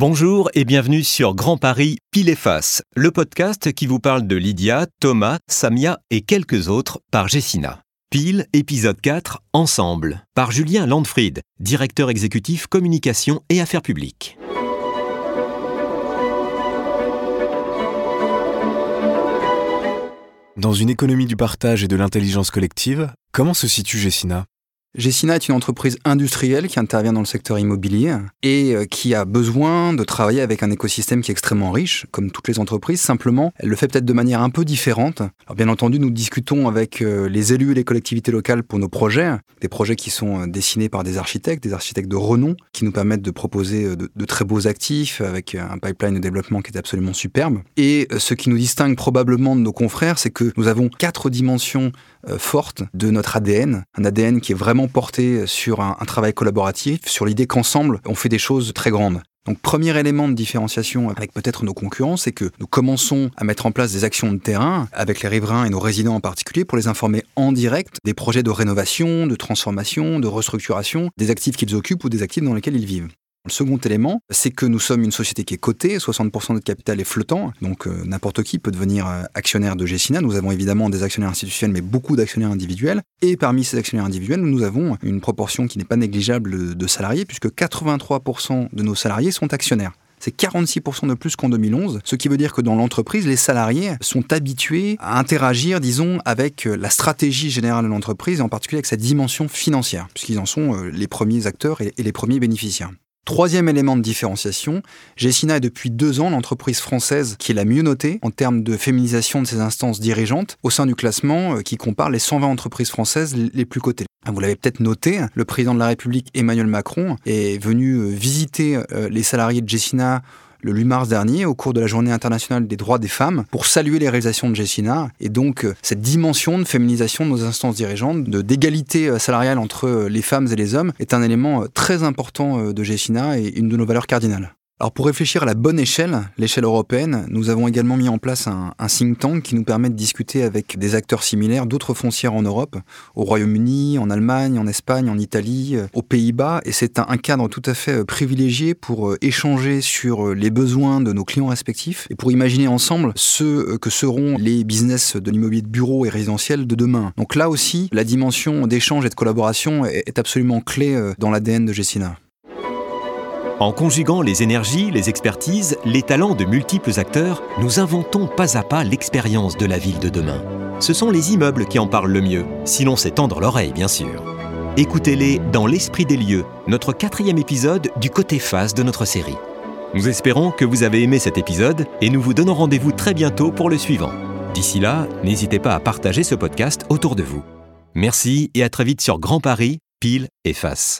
Bonjour et bienvenue sur Grand Paris Pile et Face, le podcast qui vous parle de Lydia, Thomas, Samia et quelques autres par Jessina. Pile, épisode 4, Ensemble, par Julien Landfried, directeur exécutif communication et affaires publiques. Dans une économie du partage et de l'intelligence collective, comment se situe Jessina? Gessina est une entreprise industrielle qui intervient dans le secteur immobilier et euh, qui a besoin de travailler avec un écosystème qui est extrêmement riche, comme toutes les entreprises. Simplement, elle le fait peut-être de manière un peu différente. Alors bien entendu, nous discutons avec euh, les élus et les collectivités locales pour nos projets, des projets qui sont euh, dessinés par des architectes, des architectes de renom, qui nous permettent de proposer de, de très beaux actifs avec un pipeline de développement qui est absolument superbe. Et ce qui nous distingue probablement de nos confrères, c'est que nous avons quatre dimensions fortes de notre ADN, un ADN qui est vraiment porté sur un, travail collaboratif, sur l'idée qu'ensemble, on fait des choses très grandes. Donc premier élément de différenciation avec peut-être nos concurrents, c'est que nous commençons à mettre en place des actions de terrain avec les riverains et nos résidents en particulier pour les informer en direct des projets de rénovation, de transformation, de restructuration des actifs qu'ils occupent ou des actifs dans lesquels ils vivent. Le second élément, c'est que nous sommes une société qui est cotée, 60% de notre capital est flottant, donc euh, n'importe qui peut devenir euh, actionnaire de Gessina. Nous avons évidemment des actionnaires institutionnels, mais beaucoup d'actionnaires individuels. Et parmi ces actionnaires individuels, nous avons une proportion qui n'est pas négligeable de salariés, puisque 83% de nos salariés sont actionnaires c'est 46% de plus qu'en 2011, ce qui veut dire que dans l'entreprise, les salariés sont habitués à interagir, disons, avec euh, la stratégie générale de l'entreprise, en particulier avec sa dimension financière, puisqu'ils en sont les premiers acteurs et les premiers bénéficiaires. Troisième élément de différenciation, Gessina est depuis deux ans l'entreprise française qui est la mieux notée en termes de féminisation de ses instances dirigeantes au sein du classement euh, qui compare les 120 entreprises françaises les plus cotées. Vous l'avez peut-être noté, le président de la République Emmanuel Macron est venu euh, visiter euh, les salariés de Gessina le 8 mars dernier au cours de la Journée internationale des droits des femmes pour saluer les réalisations de Jessina et donc euh, cette dimension de féminisation de nos instances dirigeantes, de d'égalité euh, salariale entre euh, les femmes et les hommes est un élément très important de Jessina et une de nos valeurs cardinales. Alors pour réfléchir à la bonne échelle, l'échelle européenne, nous avons également mis en place un, think tank qui nous permet de discuter avec des acteurs similaires d'autres foncières en Europe, au Royaume-Uni, en Allemagne, en Espagne, en Italie, euh, aux Pays-Bas, et c'est un, cadre tout à fait euh, privilégié pour euh, échanger sur les besoins de nos clients respectifs et pour imaginer ensemble ce que seront les business de l'immobilier de bureau et résidentiel de demain. Donc là aussi, la dimension d'échange et de collaboration est absolument clé dans l'ADN de Gessina. En conjuguant les énergies, les expertises, les talents de multiples acteurs, nous inventons pas à pas l'expérience de la ville de demain. Ce sont les immeubles qui en parlent le mieux, si l'on sait tendre l'oreille bien sûr. Écoutez-les dans l'esprit des lieux, notre quatrième épisode du côté face de notre série. Nous espérons que vous avez aimé cet épisode et nous vous donnons rendez-vous très bientôt pour le suivant. D'ici là, n'hésitez pas à partager ce podcast autour de vous. Merci et à très vite sur Grand Paris, Pile et Face.